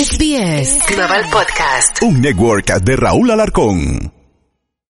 SBS Global Podcast. Un network de Raúl Alarcón.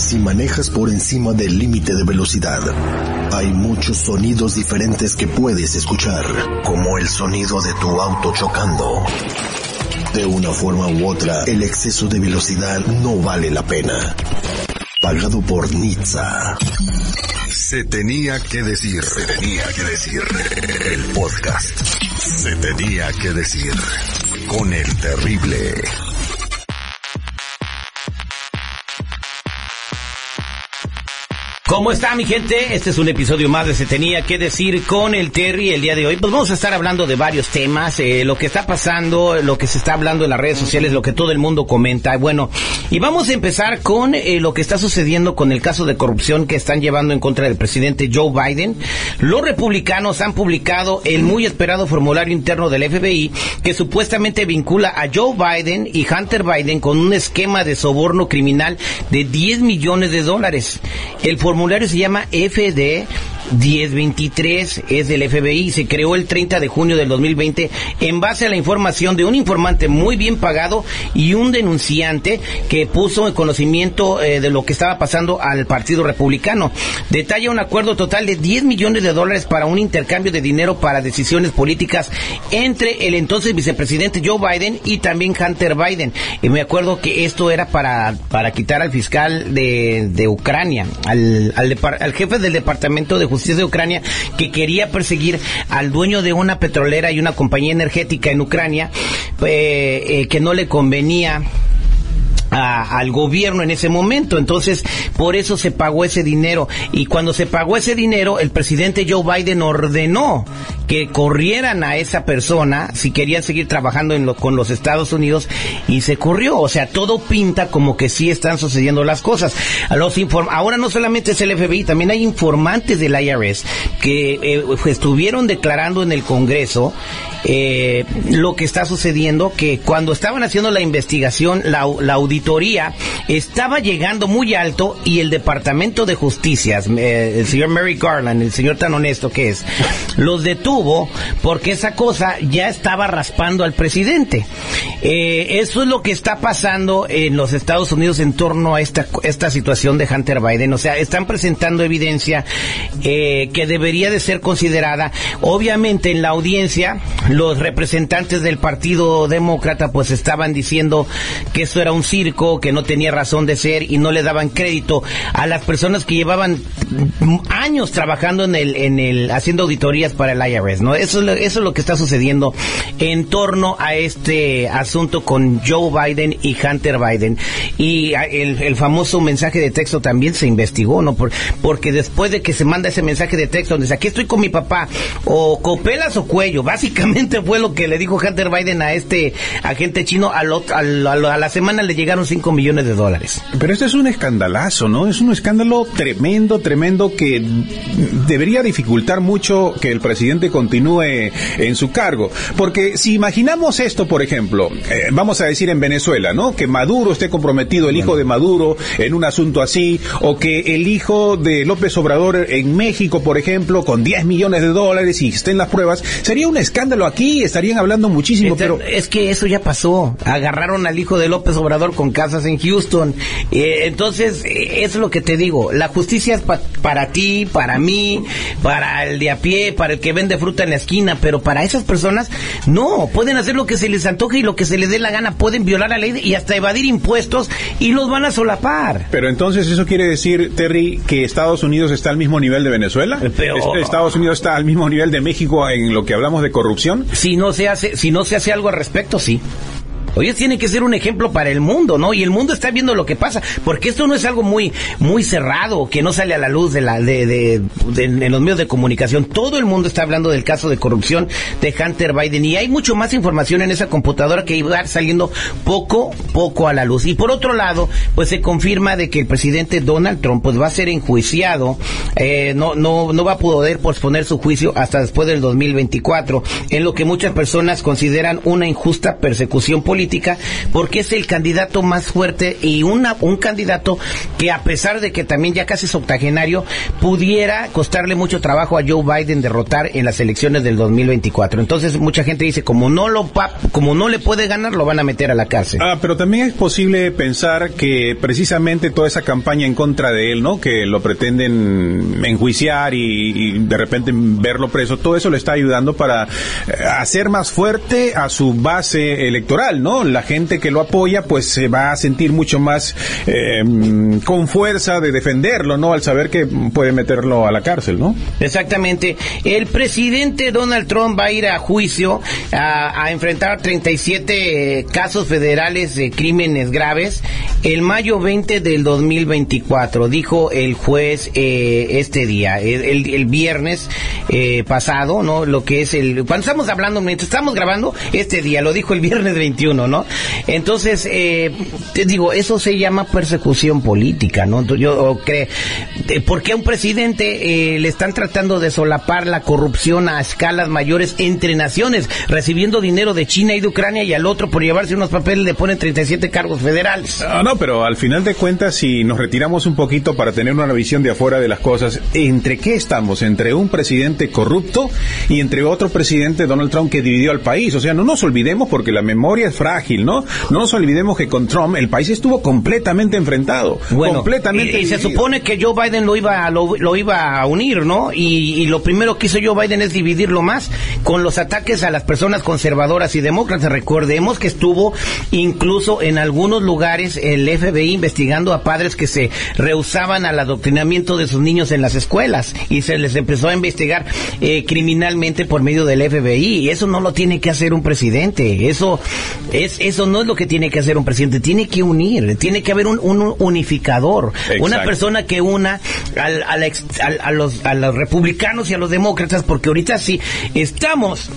Si manejas por encima del límite de velocidad, hay muchos sonidos diferentes que puedes escuchar, como el sonido de tu auto chocando. De una forma u otra, el exceso de velocidad no vale la pena. Pagado por Nizza. Se tenía que decir, se tenía que decir el podcast. Se tenía que decir con el terrible. ¿Cómo está mi gente? Este es un episodio más de Se tenía que decir con el Terry el día de hoy. Pues vamos a estar hablando de varios temas, eh, lo que está pasando, lo que se está hablando en las redes sociales, lo que todo el mundo comenta. Bueno, y vamos a empezar con eh, lo que está sucediendo con el caso de corrupción que están llevando en contra del presidente Joe Biden. Los republicanos han publicado el muy esperado formulario interno del FBI que supuestamente vincula a Joe Biden y Hunter Biden con un esquema de soborno criminal de 10 millones de dólares. El formulario se llama FD 1023 es del FBI, se creó el 30 de junio del 2020 en base a la información de un informante muy bien pagado y un denunciante que puso en conocimiento eh, de lo que estaba pasando al Partido Republicano. Detalla un acuerdo total de 10 millones de dólares para un intercambio de dinero para decisiones políticas entre el entonces vicepresidente Joe Biden y también Hunter Biden. Y me acuerdo que esto era para, para quitar al fiscal de, de Ucrania, al, al, al jefe del Departamento de Justicia de Ucrania que quería perseguir al dueño de una petrolera y una compañía energética en Ucrania eh, eh, que no le convenía a, al gobierno en ese momento. Entonces, por eso se pagó ese dinero. Y cuando se pagó ese dinero, el presidente Joe Biden ordenó que corrieran a esa persona si querían seguir trabajando en lo, con los Estados Unidos y se corrió. O sea, todo pinta como que sí están sucediendo las cosas. Los inform Ahora no solamente es el FBI, también hay informantes del IRS que eh, estuvieron declarando en el Congreso eh, lo que está sucediendo, que cuando estaban haciendo la investigación, la, la auditoría estaba llegando muy alto y el Departamento de Justicia, eh, el señor Mary Garland, el señor tan honesto que es, los detuvo porque esa cosa ya estaba raspando al presidente. Eh, eso es lo que está pasando en los Estados Unidos en torno a esta, esta situación de Hunter Biden. O sea, están presentando evidencia eh, que debería de ser considerada. Obviamente en la audiencia los representantes del Partido Demócrata pues estaban diciendo que eso era un circo, que no tenía razón de ser y no le daban crédito a las personas que llevaban años trabajando en el, en el, haciendo auditorías para el IRS, ¿no? Eso, es lo- eso es lo que está sucediendo en torno a este asunto con Joe Biden y Hunter Biden. Y a- el, el famoso mensaje de texto también se investigó, ¿no? Por- porque después de que se manda ese mensaje de texto donde dice, aquí estoy con mi papá, o copelas o cuello, básicamente fue lo que le dijo Hunter Biden a este agente chino, al ot- al- al- a la semana le llegaron 5 millones de dólares. Pero este es un escandalazo, ¿no? Es un escándalo tremendo, tremendo que debería dificultar mucho que el presidente continúe en su cargo. Porque si imaginamos esto, por ejemplo, eh, vamos a decir en Venezuela, ¿no? Que Maduro esté comprometido, el hijo de Maduro, en un asunto así, o que el hijo de López Obrador en México, por ejemplo, con 10 millones de dólares y estén las pruebas, sería un escándalo aquí, estarían hablando muchísimo, pero... Es que eso ya pasó. Agarraron al hijo de López Obrador con casas en Houston. Eh, entonces, eh, eso es lo que te digo. La justicia es pa- para ti, para mí, para el de a pie, para el que vende fruta en la esquina, pero para esas personas, no. Pueden hacer lo que se les antoje y lo que se les dé la gana. Pueden violar la ley y hasta evadir impuestos y los van a solapar. Pero entonces eso quiere decir, Terry, que Estados Unidos está al mismo nivel de Venezuela. Pero- ¿Est- Estados Unidos está al mismo nivel de México en lo que hablamos de corrupción. Si no se hace, si no se hace algo al respecto, sí. Ellos tienen que ser un ejemplo para el mundo, ¿no? Y el mundo está viendo lo que pasa, porque esto no es algo muy, muy cerrado, que no sale a la luz de la, de, de, en los medios de comunicación. Todo el mundo está hablando del caso de corrupción de Hunter Biden y hay mucho más información en esa computadora que iba saliendo poco, poco a la luz. Y por otro lado, pues se confirma de que el presidente Donald Trump pues va a ser enjuiciado, eh, no, no, no va a poder posponer su juicio hasta después del 2024, en lo que muchas personas consideran una injusta persecución política, porque es el candidato más fuerte y una, un candidato que a pesar de que también ya casi es octogenario, pudiera costarle mucho trabajo a Joe Biden derrotar en las elecciones del 2024. Entonces mucha gente dice, como no lo como no le puede ganar, lo van a meter a la cárcel. Ah, pero también es posible pensar que precisamente toda esa campaña en contra de él, ¿no? Que lo pretenden enjuiciar y, y de repente verlo preso, todo eso le está ayudando para eh, hacer más fuerte a su base electoral, ¿no? La gente que lo apoya, pues se va a sentir mucho más eh, con fuerza de defenderlo, ¿no? Al saber que puede meterlo a la cárcel, ¿no? Exactamente. El presidente Donald Trump va a ir a juicio a, a enfrentar 37 casos federales de crímenes graves el mayo 20 del 2024, dijo el juez eh, este día, el, el viernes eh, pasado, ¿no? Lo que es el... Cuando estamos hablando, mientras estamos grabando, este día, lo dijo el viernes 21, ¿no? Entonces, eh, te digo, eso se llama persecución política, ¿no? Yo creo, ¿por qué a un presidente eh, le están tratando de solapar la corrupción a escalas mayores entre naciones, recibiendo dinero de China y de Ucrania y al otro por llevarse unos papeles le ponen 37 cargos federales? Ah, no, pero al final de cuentas, si nos retiramos un poquito para tener una visión de afuera de las cosas, ¿entre qué estamos? ¿Entre un presidente corrupto y entre otro presidente, Donald Trump, que dividió al país? O sea, no nos olvidemos porque la memoria es frágil, ¿no? No nos olvidemos que con Trump el país estuvo completamente enfrentado. Bueno, completamente y, y se supone que Joe Biden lo iba, lo, lo iba a unir, ¿no? Y, y, lo primero que hizo Joe Biden es dividirlo más con los ataques a las personas conservadoras y demócratas. Recordemos que estuvo incluso en algunos lugares el FBI investigando a padres que se rehusaban al adoctrinamiento de sus niños en las escuelas y se les empezó a investigar eh, criminalmente por medio del FBI. Y eso no lo tiene que hacer un presidente. Eso es eso no es lo que tiene que hacer un presidente. Tiene que unir, tiene que haber un, un unificador, Exacto. una persona que una al, al, al, a, los, a los republicanos y a los demócratas, porque ahorita sí estamos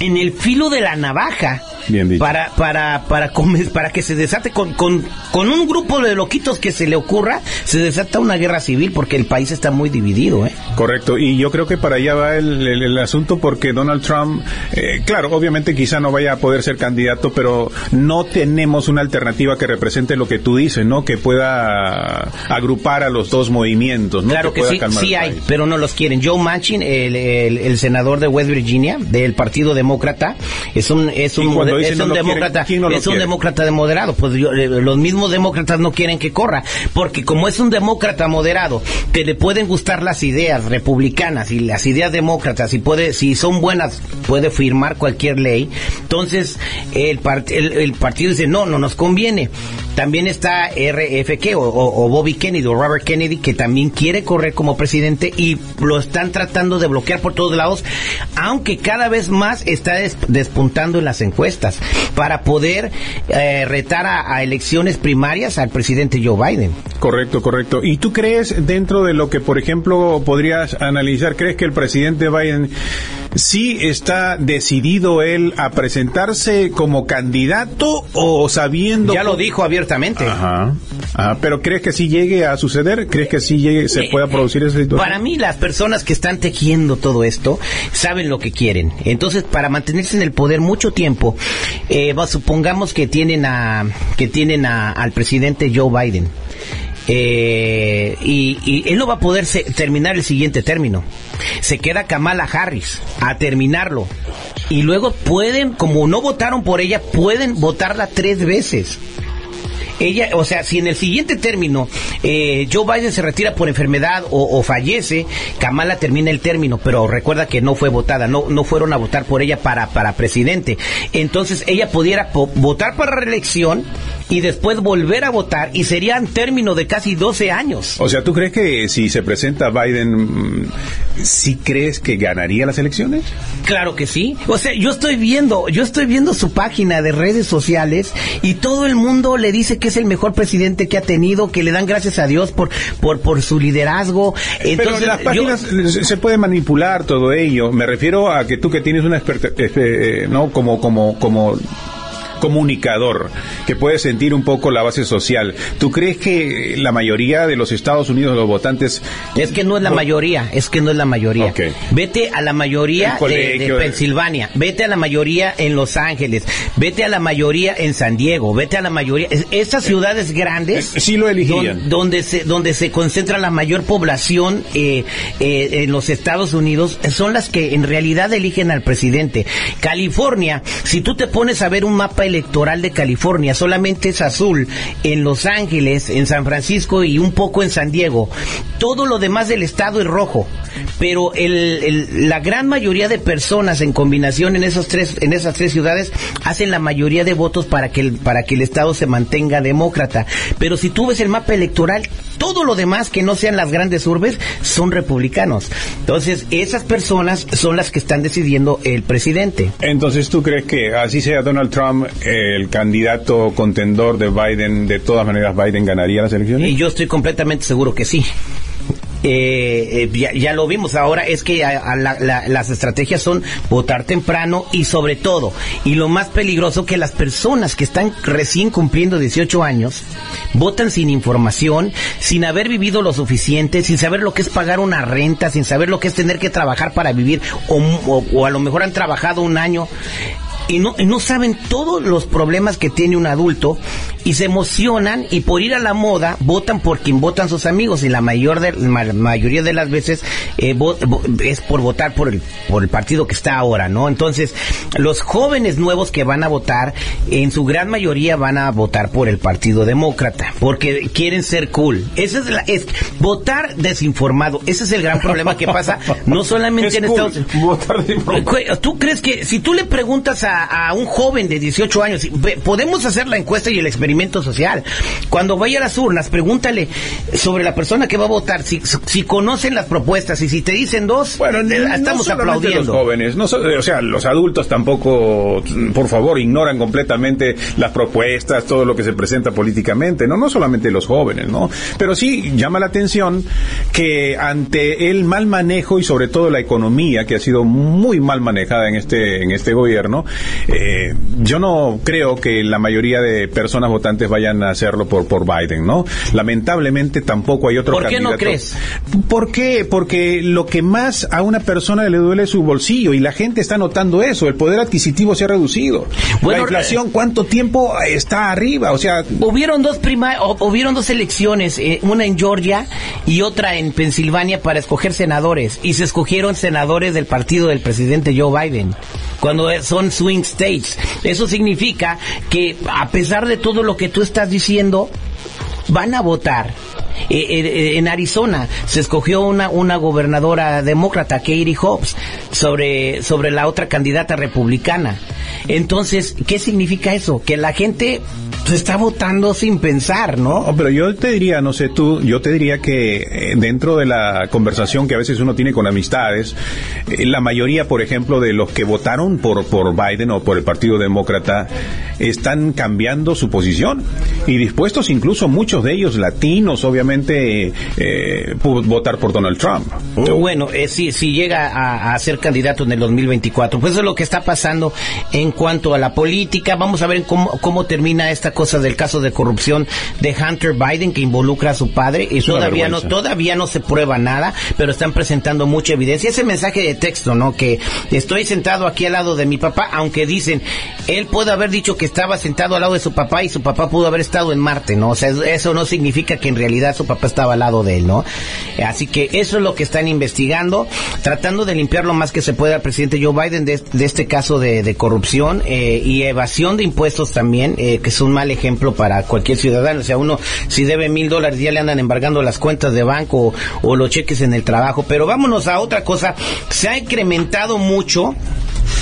en el filo de la navaja Bien para para para comer, para que se desate con, con, con un grupo de loquitos que se le ocurra se desata una guerra civil porque el país está muy dividido ¿eh? correcto. Y yo creo que para allá va el, el, el asunto porque Donald Trump eh, claro obviamente quizá no vaya a poder ser candidato pero no tenemos una alternativa que represente lo que tú dices no que pueda agrupar a los dos movimientos ¿no? claro que, que sí sí hay pero no los quieren. Joe Manchin el, el, el senador de West Virginia del partido demócrata es un es un es un no demócrata, quieren, no es un quiere? demócrata de moderado. Pues yo, eh, los mismos demócratas no quieren que corra, porque como es un demócrata moderado, que le pueden gustar las ideas republicanas y las ideas demócratas, y puede, si son buenas, puede firmar cualquier ley. Entonces el, part, el, el partido dice no, no nos conviene. También está RFK o, Bobby Kennedy o Robert Kennedy que también quiere correr como presidente y lo están tratando de bloquear por todos lados, aunque cada vez más está des, despuntando en las encuestas para poder eh, retar a, a, elecciones primarias al presidente Joe Biden. Correcto, correcto. ¿Y tú crees dentro de lo que, por ejemplo, podrías analizar, crees que el presidente Biden sí está decidido él a presentarse como candidato o sabiendo... Ya lo dijo abiertamente. Ajá. Ajá. Pero ¿crees que sí llegue a suceder? ¿Crees que sí llegue, se pueda producir esa situación? Para mí las personas que están tejiendo todo esto saben lo que quieren. Entonces, para mantenerse en el poder mucho tiempo, eh, supongamos que tienen a que tienen a, al presidente Joe Biden. Eh, y, él no va a poder terminar el siguiente término. Se queda Kamala Harris a terminarlo. Y luego pueden, como no votaron por ella, pueden votarla tres veces ella, o sea, si en el siguiente término eh, Joe Biden se retira por enfermedad o, o, fallece, Kamala termina el término, pero recuerda que no fue votada, no, no fueron a votar por ella para, para presidente. Entonces ella pudiera votar para reelección y después volver a votar y serían término de casi 12 años. O sea, ¿tú crees que si se presenta Biden, mm, sí crees que ganaría las elecciones? Claro que sí. O sea, yo estoy viendo, yo estoy viendo su página de redes sociales y todo el mundo le dice que es el mejor presidente que ha tenido, que le dan gracias a Dios por por por su liderazgo. Entonces, Pero las páginas se puede manipular todo ello. Me refiero a que tú que tienes una experta, este, no como como como comunicador que puede sentir un poco la base social. ¿Tú crees que la mayoría de los Estados Unidos, los votantes... Es que no es la mayoría, es que no es la mayoría. Vete a la mayoría de, Pensilvania, vete a la mayoría en Los Ángeles, vete a la mayoría en San Diego, vete a la mayoría... Estas ciudades grandes... Eh, sí lo elegirían. Donde se, donde se concentra la mayor población eh, eh, en los Estados Unidos son las que en realidad eligen al presidente. California, si tú te pones a ver un mapa electoral de California solamente es azul en Los Ángeles, en San Francisco y un poco en San Diego. Todo lo demás del estado es rojo, pero el, la gran mayoría de personas en combinación en esos tres en esas tres ciudades hacen la mayoría de votos para que el, para que el estado se mantenga demócrata. Pero si tú ves el mapa electoral, todo lo demás que no sean las grandes urbes son republicanos. Entonces, esas personas son las que están decidiendo el presidente. Entonces, ¿tú crees que así sea Donald Trump el candidato contendor de Biden, de todas maneras Biden ganaría las elecciones? Y yo estoy completamente seguro que sí. Eh, eh, ya, lo vimos. Ahora, es que las estrategias son votar temprano y sobre todo, y lo más peligroso, que las personas que están recién cumpliendo 18 años votan sin información, sin haber vivido lo suficiente, sin saber lo que es pagar una renta, sin saber lo que es tener que trabajar para vivir, o a lo mejor han trabajado un año y no, no saben todos los problemas que tiene un adulto y se emocionan y por ir a la moda votan por quien votan sus amigos y la mayor de, mayoría de las veces eh, es por votar por el, por el partido que está ahora, ¿no? Entonces, los jóvenes nuevos que van a votar, en su gran mayoría van a votar por el Partido Demócrata, porque quieren ser cool. Ese es, la, es votar desinformado. Ese es el gran problema que pasa, no solamente en Estados Unidos. ¿Tú crees que si tú le preguntas a a, un joven de 18 años, podemos hacer la encuesta y el experimento social. Cuando vaya a las urnas, pregúntale sobre la persona que va a votar, si, si conocen las propuestas y si te dicen dos, bueno, estamos aplaudiendo. Los jóvenes, no, o sea, los adultos tampoco, por favor, ignoran completamente las propuestas, todo lo que se presenta políticamente, no, no solamente los jóvenes, ¿no? Pero sí llama la atención que ante el mal manejo y sobre todo la economía que ha sido muy mal manejada en este en este gobierno, eh, yo no creo que la mayoría de personas votantes vayan a hacerlo por, por Biden, ¿no? Lamentablemente tampoco hay otro ¿Por qué no crees? ¿Por qué? Porque lo que más a una persona le duele es su bolsillo y la gente está notando eso. El poder adquisitivo se ha reducido. la inflación, ¿cuánto tiempo está arriba? O sea, hubieron dos prima hubieron dos elecciones, eh, una en Georgia y otra en Pensilvania para escoger senadores y se escogieron senadores del partido del presidente Joe Biden. Cuando son swing states. Eso significa que a pesar de todo lo que tú estás diciendo, van a votar. Eh, eh, eh, en Arizona se escogió una, una gobernadora demócrata, Katie Hobbs, sobre, sobre la otra candidata republicana. Entonces, ¿qué significa eso? Que la gente se está votando sin pensar, ¿no? Oh, pero yo te diría, no sé tú, yo te diría que eh, dentro de la conversación que a veces uno tiene con amistades, eh, la mayoría, por ejemplo, de los que votaron por, por Biden o por el Partido Demócrata están cambiando su posición y dispuestos incluso muchos de ellos latinos, obviamente, eh, votar por Donald Trump. Bueno, eh, si, si llega a, a, ser candidato en el 2024, pues eso es lo que está pasando en cuanto a la política. Vamos a ver cómo, cómo termina esta cosa del caso de corrupción de Hunter Biden que involucra a su padre y todavía no todavía no se prueba nada, pero están presentando mucha evidencia. Ese mensaje de texto, ¿no? Que estoy sentado aquí al lado de mi papá, aunque dicen él puede haber dicho que estaba sentado al lado de su papá y su papá pudo haber estado en Marte, ¿no? O sea, eso no significa que en realidad su papá estaba al lado de él, ¿no? Así que eso es lo que están investigando, tratando de limpiar lo más que se puede al presidente Joe Biden de, este caso de, corrupción eh, y evasión de impuestos también, eh, que son mal ejemplo para cualquier ciudadano. O sea, uno si debe mil dólares ya le andan embargando las cuentas de banco o, los cheques en el trabajo. Pero vámonos a otra cosa. Se ha incrementado mucho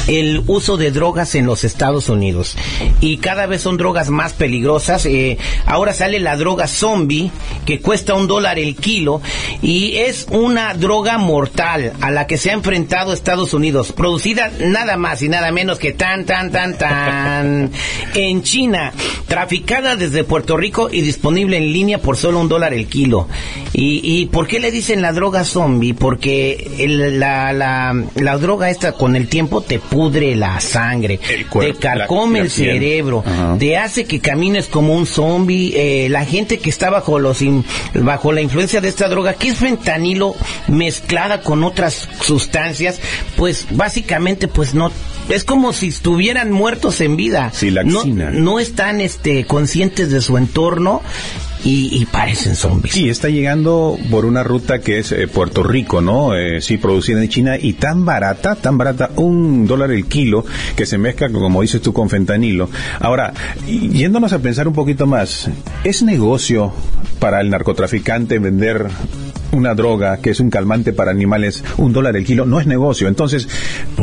el uso de drogas en los Estados Unidos y cada vez son drogas más peligrosas. Eh, ahora sale la droga zombie que cuesta un dólar el kilo y es una droga mortal a la que se ha enfrentado Estados Unidos, producida nada más y nada menos que tan, tan, tan, tan en China, traficada desde Puerto Rico y disponible en línea por solo un dólar el kilo. ¿Y, y por qué le dicen la droga zombie? Porque el- la, la, la droga esta con el tiempo te pudre la sangre, cuerpo, te carcome la- el cerebro, Ajá. te hace que camines como un zombie. eh, la gente que está bajo los in- bajo la influencia de esta droga, que es fentanilo mezclada con otras sustancias, pues básicamente pues no es como si estuvieran muertos en vida. Sí, no, no están este conscientes de su entorno y, y parecen zombies. Sí, está llegando por una ruta que es eh, Puerto Rico, ¿no? Eh, sí, producida en China y tan barata, tan barata, un dólar el kilo, que se mezcla, como dices tú, con fentanilo. Ahora, y- yéndonos a pensar un poquito más, ¿es negocio para el narcotraficante vender una droga que es un calmante para animales, un dólar el kilo? No es negocio. Entonces,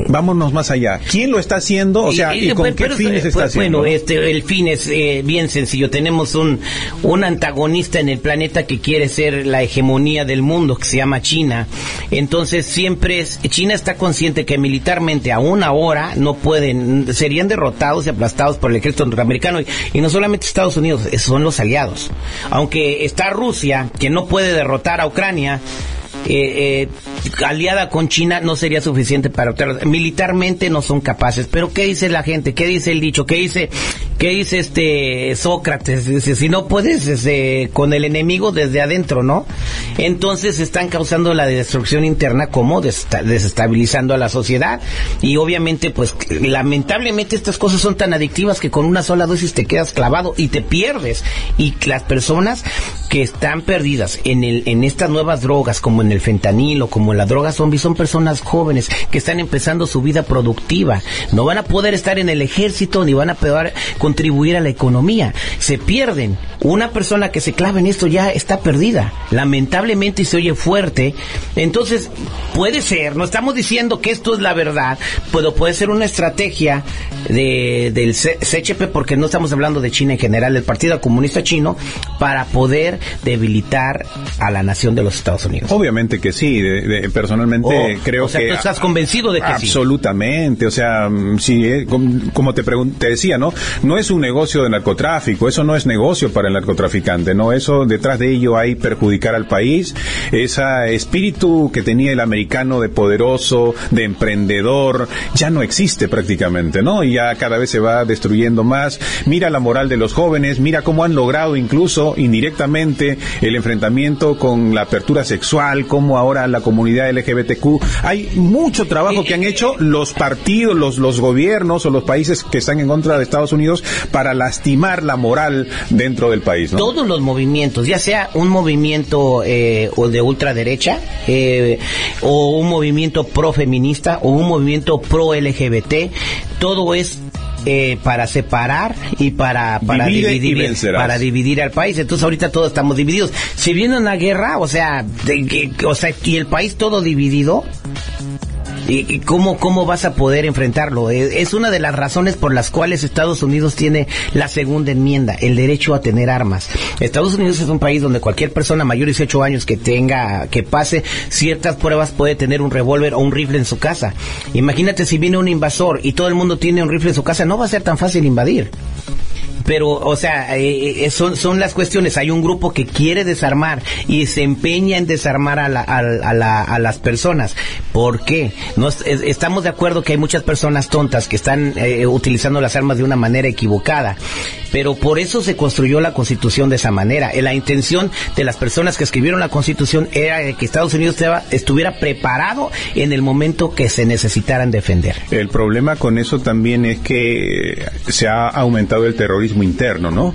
vámonos más allá. ¿Quién lo está haciendo? O sea, ¿y, con pero- qué pero- fines está pues, haciendo? Bueno, este, el fin es eh, bien sencillo. Tenemos un, un antagonista en el planeta que quiere ser la hegemonía del mundo, que se llama China. Entonces, siempre es, China está consciente que militarmente aún ahora no pueden, serían derrotados y aplastados por el ejército norteamericano. Y, y no solamente Estados Unidos, eh, son los aliados. Aunque está Rusia, que no puede derrotar a Ucrania, Yeah. Eh, eh, aliada con China no sería suficiente para obtener- militarmente no son capaces. Pero qué dice la gente qué dice el dicho qué dice qué dice este Sócrates dice si no puedes este, con el enemigo desde adentro no entonces están causando la destrucción interna como desestabilizando a la sociedad. Y obviamente pues lamentablemente estas cosas son tan adictivas que con una sola dosis te quedas clavado y te pierdes. Y las personas que están perdidas en el en estas nuevas drogas como en el fentanilo como la droga zombie son personas jóvenes que están empezando su vida productiva. No van a poder estar en el ejército ni van a poder contribuir a la economía. Se pierden. Una persona que se clava en esto ya está perdida lamentablemente y se oye fuerte. Entonces puede ser no estamos diciendo que esto es la verdad pero puede ser una estrategia de, del CHP porque no estamos hablando de China en general el Partido Comunista Chino para poder debilitar a la nación de los Estados Unidos. Obviamente que sí, de- de- personalmente Oh, creo o sea, que... tú estás convencido de que sí. Absolutamente, o sea, mm, sí, eh, com- como te, te decía, ¿no? No es un negocio de narcotráfico, eso no es negocio para el narcotraficante, ¿no? Eso, detrás de ello hay perjudicar al país, ese espíritu que tenía el americano de poderoso, de emprendedor, ya no existe prácticamente, ¿no? Y ya cada vez se va destruyendo más. Mira la moral de los jóvenes, mira cómo han logrado incluso indirectamente el enfrentamiento con la apertura sexual, como ahora la comunidad LGBTQ. Hay mucho trabajo que han hecho los partidos, los, los gobiernos o los países que están en contra de Estados Unidos para lastimar la moral dentro del país, ¿no? todos los movimientos, ya sea un movimiento eh, o de ultraderecha, eh, o un movimiento pro-feminista, o un movimiento pro-LGBT, todo es eh, para separar y para, para Divide dividir para dividir al país. Entonces ahorita todos estamos divididos. Si viene una guerra, o sea, de o sea, y el país todo dividido, ¿Y, cómo, cómo vas a poder enfrentarlo? Es, es una de las razones por las cuales Estados Unidos tiene la segunda enmienda, el derecho a tener armas. Estados Unidos es un país donde cualquier persona mayor de 18 años que tenga, que pase ciertas pruebas puede tener un revólver o un rifle en su casa. Imagínate si viene un invasor y todo el mundo tiene un rifle en su casa, no va a ser tan fácil invadir. Pero, o sea, eh, eh, son, son las cuestiones. Hay un grupo que quiere desarmar y se empeña en desarmar a, la- a, a la- a las personas. ¿Por qué? No, es- es- estamos de acuerdo que hay muchas personas tontas que están eh, utilizando las armas de una manera equivocada. Pero por eso se construyó la Constitución de esa manera. Eh, La intención de las personas que escribieron la Constitución era que Estados Unidos estuviera preparado en el momento que se necesitaran defender. El problema con eso también es que se ha aumentado el terrorismo interno, ¿no?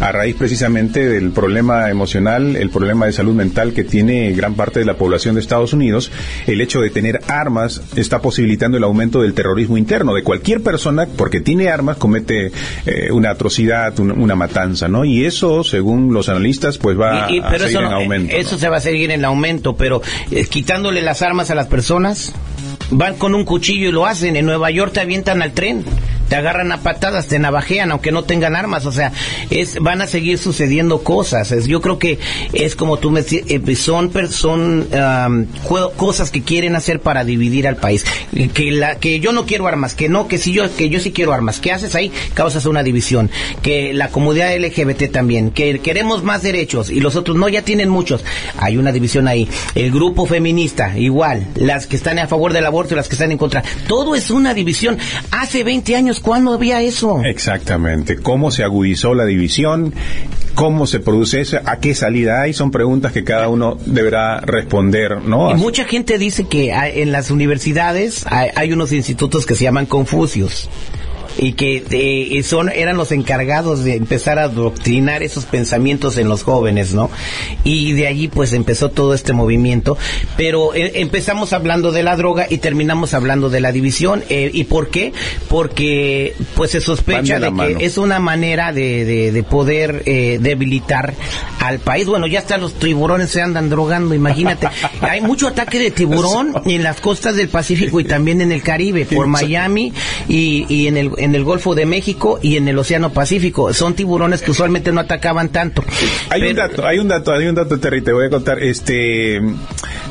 A raíz precisamente del problema emocional, el problema de salud mental que tiene gran parte de la población de Estados Unidos, el hecho de tener armas está posibilitando el aumento del terrorismo interno de cualquier persona porque tiene armas comete eh, una atrocidad, un- una matanza, ¿no? Y eso, según los analistas, pues va Y- y- a seguir eso, en aumento. eso ¿no? se va a seguir en aumento, pero eh, quitándole las armas a las personas, van con un cuchillo y lo hacen. En Nueva York te avientan al tren te agarran a patadas, te navajean, aunque no tengan armas, o sea, es, van a seguir sucediendo cosas. Es, yo creo que es como tú me eh, son, son cosas que quieren hacer para dividir al país. Que la, que yo no quiero armas, que no, que si yo, que yo sí quiero armas. ¿Qué haces ahí? Causas una división. Que la comunidad LGBT también, que queremos más derechos y los otros no, ya tienen muchos. Hay una división ahí. El grupo feminista, igual. Las que están a favor del aborto y las que están en contra. Todo es una división. Hace 20 años ¿cuándo había eso? Exactamente. ¿Cómo se agudizó la división? ¿Cómo se produce eso? ¿A qué salida hay? Son preguntas que cada uno deberá responder, ¿no? Y mucha gente dice que en las universidades hay unos institutos que se llaman Confucios y que eh, son eran los encargados de empezar a adoctrinar esos pensamientos en los jóvenes, ¿no? Y de allí pues empezó todo este movimiento, pero eh, empezamos hablando de la droga y terminamos hablando de la división eh, y por qué? Porque pues se sospecha de, que es una manera de, de, poder debilitar al país. Bueno, ya hasta los tiburones se andan drogando, imagínate. Hay mucho ataque de tiburón en las costas del Pacífico y también en el Caribe, por Miami y, y en el en el Golfo de México y en el Océano Pacífico. Son tiburones que usualmente no atacaban tanto. Hay un dato, hay un dato, hay un dato, Terry, te voy a contar. Este,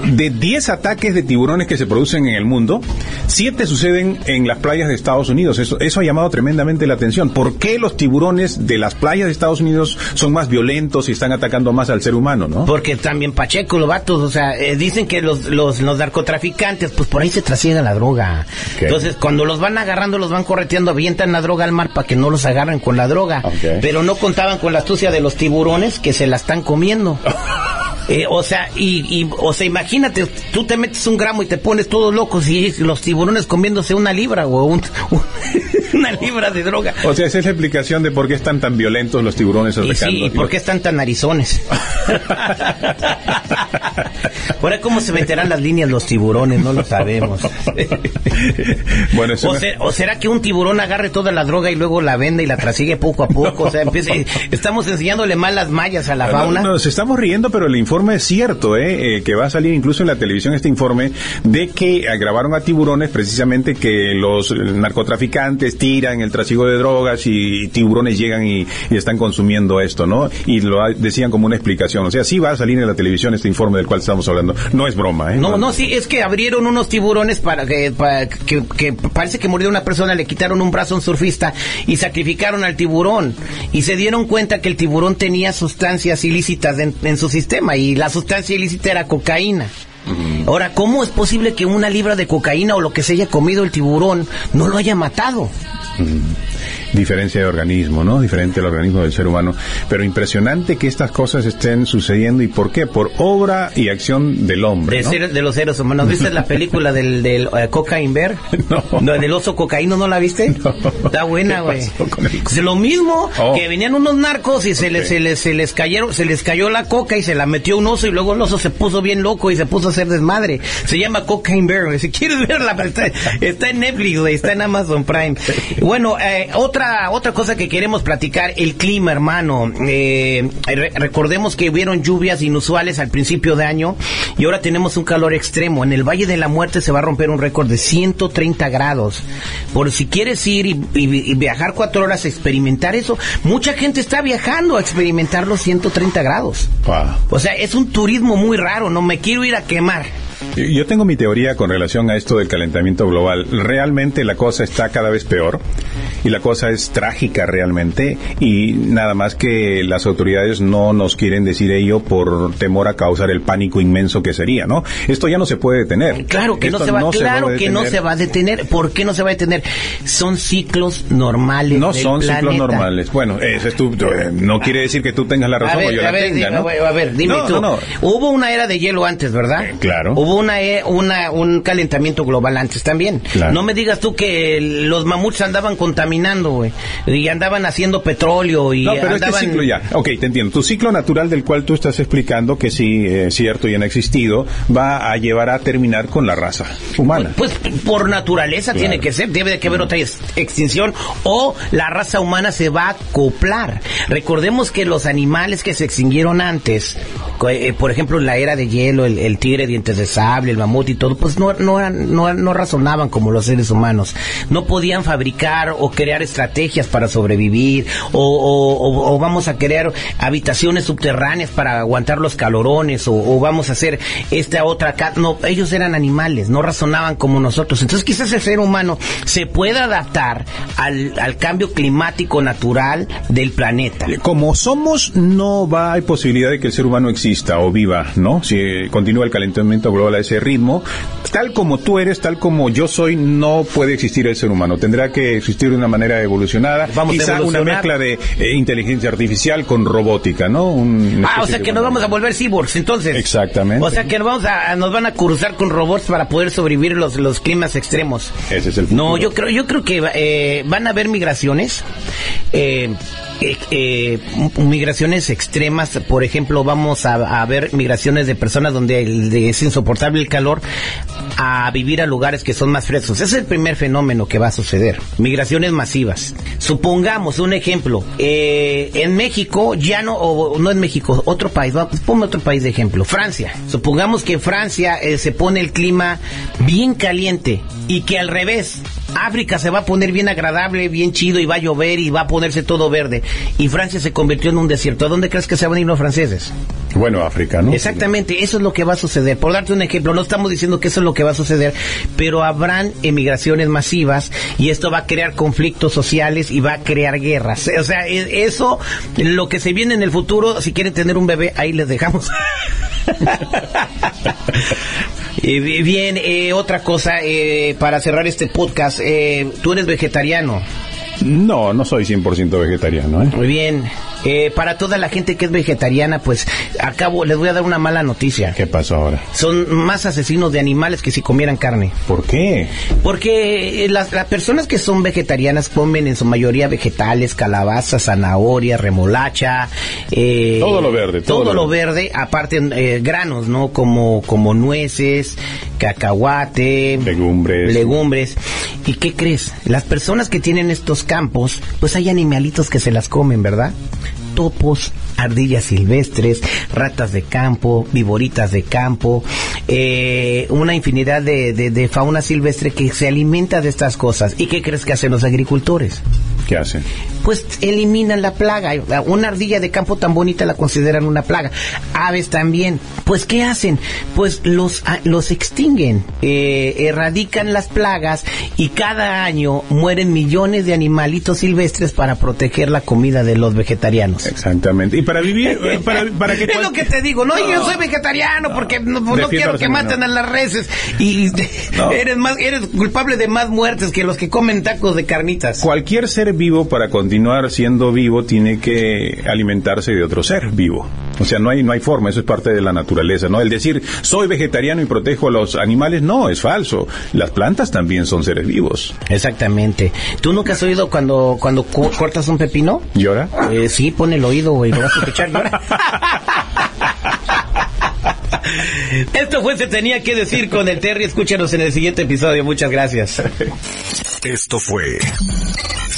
de 10 ataques de tiburones que se producen en el mundo, 7 suceden en las playas de Estados Unidos. Eso, eso ha llamado tremendamente la atención. ¿Por qué los tiburones de las playas de Estados Unidos son más violentos y están atacando más al ser humano, no? Porque también Pacheco, los vatos, o sea, eh, dicen que los, los, los narcotraficantes, pues por ahí se trasiega la droga. Entonces, cuando los van agarrando, los van correteando avientan la droga al mar para que no los agarren con la droga. Pero no contaban con la astucia de los tiburones que se la están comiendo. Eh, o sea, y, o sea, imagínate, tú te metes un gramo y te pones todos locos y los tiburones comiéndose una libra o una libra de droga. O sea, esa es la explicación de por qué están tan violentos los tiburones y Sí, y por qué están tan narizones. Ahora, ¿cómo se meterán las líneas los tiburones? No lo sabemos. bueno, o, será que un tiburón agarre toda la droga y luego la vende y la trasigue poco a poco? O sea, estamos enseñándole mal las mallas a la fauna. No, nos estamos riendo, pero el informe es cierto, ¿eh? ¿eh? que va a salir incluso en la televisión este informe de que grabaron a tiburones precisamente que los narcotraficantes tiran el trasiego de drogas y tiburones llegan y, están consumiendo esto, ¿no? Y lo decían como una explicación. O sea, sí va a salir en la televisión este informe del cual estamos hablando. No es broma, ¿eh? No, no, sí, es que abrieron unos tiburones para que, que, parece que murió una persona, le quitaron un brazo a un surfista y sacrificaron al tiburón. Y se dieron cuenta que el tiburón tenía sustancias ilícitas en, su sistema y la sustancia ilícita era cocaína. Ahora, ¿cómo es posible que una libra de cocaína o lo que se haya comido el tiburón no lo haya matado? Diferencia de organismo, ¿no? Diferente al organismo del ser humano. Pero impresionante que estas cosas estén sucediendo y por qué? Por obra y acción del hombre. De, de los seres humanos. ¿Viste la película del, del uh, Cocaine Bear? No. ¿Del oso cocaíno no la viste? No. Está buena, güey. Es lo mismo oh. que venían unos narcos y se, les, se, les, se les cayeron, se les cayó la coca y se la metió un oso y luego el oso se puso bien loco y se puso a hacer desmadre. Se llama Cocaine Bear, Si quieres verla, está, está en Netflix, güey, está en Amazon Prime. Bueno, eh, otra otra, cosa que queremos platicar, el clima, hermano. Eh, recordemos que hubieron lluvias inusuales al principio de año y ahora tenemos un calor extremo. En el Valle de la Muerte se va a romper un récord de 130 grados. Por si quieres ir y, viajar cuatro horas a experimentar eso, mucha gente está viajando a experimentar los 130 grados. O sea, es un turismo muy raro, no me quiero ir a quemar. Yo tengo mi teoría con relación a esto del calentamiento global. Realmente la cosa está cada vez peor y la cosa es trágica realmente y nada más que las autoridades no nos quieren decir ello por temor a causar el pánico inmenso que sería, ¿no? Esto ya no se puede detener. Claro que no se va, claro que no se va a detener. ¿Por qué no se va a detener? Son ciclos normales. No son ciclos normales. Bueno, eso es tu, no quiere decir que tú tengas la razón o yo la tenga, ¿no? A ver, dime tú. Hubo una era de hielo antes, ¿verdad? Eh, claro. Hubo una, e, una, un calentamiento global antes también. No me digas tú que los mamuts andaban contaminando, güey. Y andaban haciendo petróleo y No, pero este ciclo ya. Ok, te entiendo. Tu ciclo natural del cual tú estás explicando que sí es cierto y han existido, va a llevar a terminar con la raza humana. Pues, por naturaleza tiene que ser. Debe de que haber otra extinción o la raza humana se va a acoplar. Recordemos que los animales que se extinguieron antes, eh, por ejemplo, la era de hielo, el, el tigre dientes de sal, el mamut y todo, pues no, no, no, no razonaban como los seres humanos. No podían fabricar o crear estrategias para sobrevivir, o, o, vamos a crear habitaciones subterráneas para aguantar los calorones, o, vamos a hacer esta otra... No, ellos eran animales, no razonaban como nosotros. Entonces quizás el ser humano se pueda adaptar al, al cambio climático natural del planeta. Como somos, no va, hay posibilidad de que el ser humano exista o viva, ¿no? Si continúa el calentamiento global a ese ritmo, tal como tú eres, tal como yo soy, no puede existir el ser humano. Tendrá que existir de una manera evolucionada. Vamos Quizá una mezcla de eh, inteligencia artificial con robótica, ¿no? ah, o sea que nos vamos a volver cyborgs, entonces. Exactamente. O sea que nos, vamos a, nos van a cruzar con robots para poder sobrevivir los, los climas extremos. Ese es el futuro. No, yo creo, yo creo que eh, van a haber migraciones. Eh, eh, eh, migraciones extremas, por ejemplo, vamos a, ver migraciones de personas donde es insoportable el calor a vivir a lugares que son más frescos. Ese es el primer fenómeno que va a suceder. Migraciones masivas. Supongamos un ejemplo. Eh, en México, ya no, o no en México, otro país, ponme otro país de ejemplo. Francia. Supongamos que en Francia se pone el clima bien caliente y que al revés, África se va a poner bien agradable, bien chido y va a llover y va a ponerse todo verde. Y Francia se convirtió en un desierto. ¿A dónde crees que se van a ir los franceses? Bueno, África, ¿no? Exactamente, eso es lo que va a suceder. Por darte un ejemplo, no estamos diciendo que eso es lo que va a suceder, pero habrán emigraciones masivas y esto va a crear conflictos sociales y va a crear guerras. O sea, e, eso, lo que se viene en el futuro, si quieren tener un bebé, ahí les dejamos. Bien, eh, otra cosa, eh, para cerrar este podcast, eh, tú eres vegetariano. No, no soy 100% vegetariano. ¿eh? Muy bien. Eh, para toda la gente que es vegetariana, pues acabo, les voy a dar una mala noticia. ¿Qué pasó ahora? Son más asesinos de animales que si comieran carne. ¿Por qué? Porque eh, las, personas que son vegetarianas comen en su mayoría vegetales, calabaza, zanahoria, remolacha. Eh, todo lo verde. Todo, lo verde, aparte granos, ¿no? Como, como nueces, cacahuate. Legumbres. Legumbres. ¿Y qué crees? Las personas que tienen estos campos, pues hay animalitos que se las comen, ¿verdad? Topos, ardillas silvestres, ratas de campo, viboritas de campo, eh, una infinidad de, de, fauna silvestre que se alimenta de estas cosas. ¿Y qué crees que hacen los agricultores? ¿Qué hacen? Pues eliminan la plaga. Una ardilla de campo tan bonita la consideran una plaga. Aves también. Pues ¿qué hacen? Pues los, los extinguen, eh, erradican las plagas y cada año mueren millones de animalitos silvestres para proteger la comida de los vegetarianos. Exactamente. Y para vivir, eh, para, para que... Es lo que te digo, no, yo soy vegetariano porque no, quiero que maten a las reses y eres más, eres culpable de más muertes que los que comen tacos de carnitas. Cualquier ser vivo para continuar siendo vivo tiene que alimentarse de otro ser vivo. O sea, no hay, no hay forma, eso es parte de la naturaleza, ¿no? El decir, soy vegetariano y protejo a los animales, no, es falso. Las plantas también son seres vivos. Exactamente. ¿Tú nunca has oído cuando, cuando cortas un pepino? ¿Llora? Eh, sí, pone el oído, güey, lo vas a escuchar, llora. Esto fue Se Tenía que Decir con el Terry. Escúchanos en el siguiente episodio. Muchas gracias. Esto fue